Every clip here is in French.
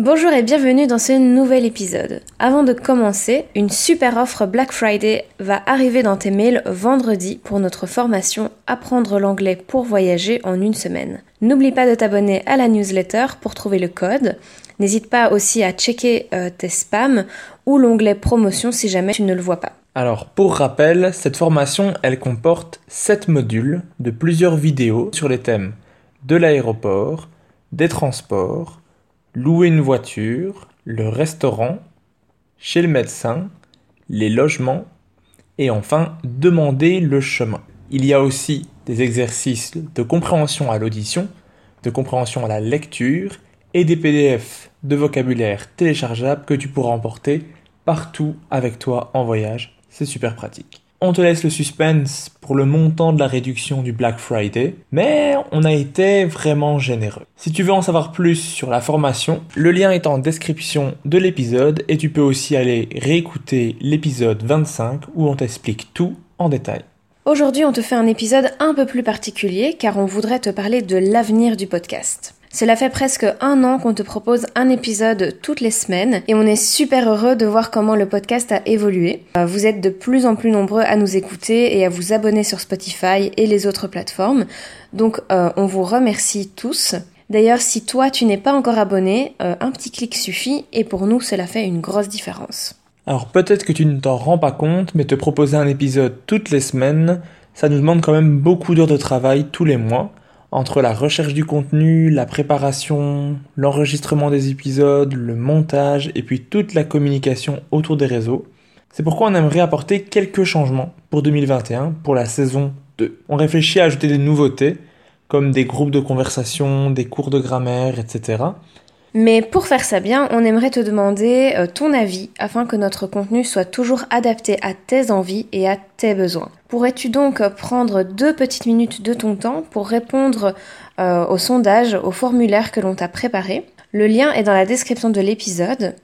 Bonjour et bienvenue dans ce nouvel épisode. Avant de commencer, une super offre Black Friday va arriver dans tes mails vendredi pour notre formation Apprendre l'anglais pour voyager en une semaine. N'oublie pas de t'abonner à la newsletter pour trouver le code. N'hésite pas aussi à checker euh, tes spams ou l'onglet promotion si jamais tu ne le vois pas. Alors, pour rappel, cette formation, elle comporte 7 modules de plusieurs vidéos sur les thèmes de l'aéroport, des transports, louer une voiture, le restaurant, chez le médecin, les logements et enfin demander le chemin. Il y a aussi des exercices de compréhension à l'audition, de compréhension à la lecture et des PDF de vocabulaire téléchargeables que tu pourras emporter partout avec toi en voyage. C'est super pratique. On te laisse le suspense pour le montant de la réduction du Black Friday, mais on a été vraiment généreux. Si tu veux en savoir plus sur la formation, le lien est en description de l'épisode et tu peux aussi aller réécouter l'épisode 25 où on t'explique tout en détail. Aujourd'hui, on te fait un épisode un peu plus particulier car on voudrait te parler de l'avenir du podcast. Cela fait presque un an qu'on te propose un épisode toutes les semaines et on est super heureux de voir comment le podcast a évolué. Euh, vous êtes de plus en plus nombreux à nous écouter et à vous abonner sur Spotify et les autres plateformes. Donc euh, on vous remercie tous. D'ailleurs, si toi tu n'es pas encore abonné, euh, un petit clic suffit et pour nous cela fait une grosse différence. Alors peut-être que tu ne t'en rends pas compte, mais te proposer un épisode toutes les semaines, ça nous demande quand même beaucoup d'heures de travail tous les mois entre la recherche du contenu, la préparation, l'enregistrement des épisodes, le montage et puis toute la communication autour des réseaux. C'est pourquoi on aimerait apporter quelques changements pour 2021, pour la saison 2. On réfléchit à ajouter des nouveautés, comme des groupes de conversation, des cours de grammaire, etc. Mais pour faire ça bien, on aimerait te demander euh, ton avis afin que notre contenu soit toujours adapté à tes envies et à tes besoins. Pourrais-tu donc prendre deux petites minutes de ton temps pour répondre euh, au sondage, au formulaire que l'on t'a préparé? Le lien est dans la description de l'épisode.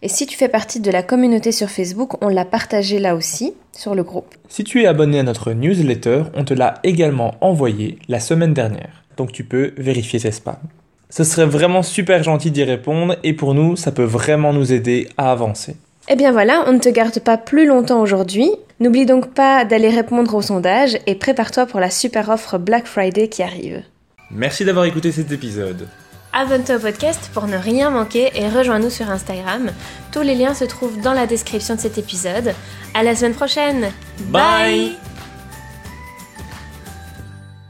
Et si tu fais partie de la communauté sur Facebook, on l'a partagé là aussi, sur le groupe. Si tu es abonné à notre newsletter, on te l'a également envoyé la semaine dernière. Donc tu peux vérifier tes spams. Ce serait vraiment super gentil d'y répondre et pour nous, ça peut vraiment nous aider à avancer. Eh bien voilà, on ne te garde pas plus longtemps aujourd'hui. N'oublie donc pas d'aller répondre au sondage et prépare-toi pour la super offre Black Friday qui arrive. Merci d'avoir écouté cet épisode. Abonne-toi au podcast pour ne rien manquer et rejoins-nous sur Instagram. Tous les liens se trouvent dans la description de cet épisode. À la semaine prochaine. Bye